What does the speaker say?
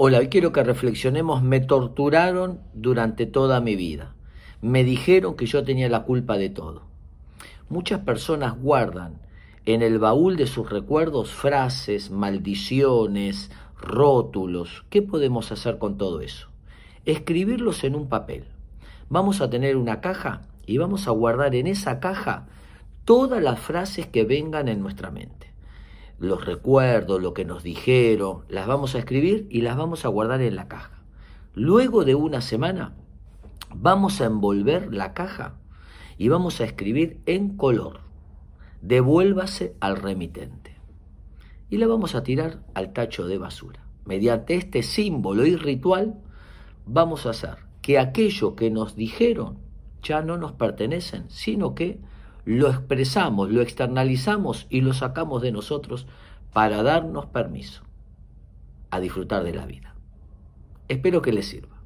Hola, hoy quiero que reflexionemos, me torturaron durante toda mi vida. Me dijeron que yo tenía la culpa de todo. Muchas personas guardan en el baúl de sus recuerdos frases, maldiciones, rótulos. ¿Qué podemos hacer con todo eso? Escribirlos en un papel. Vamos a tener una caja y vamos a guardar en esa caja todas las frases que vengan en nuestra mente los recuerdos, lo que nos dijeron, las vamos a escribir y las vamos a guardar en la caja. Luego de una semana vamos a envolver la caja y vamos a escribir en color, devuélvase al remitente. Y la vamos a tirar al tacho de basura. Mediante este símbolo y ritual vamos a hacer que aquello que nos dijeron ya no nos pertenecen, sino que lo expresamos, lo externalizamos y lo sacamos de nosotros para darnos permiso a disfrutar de la vida. Espero que les sirva.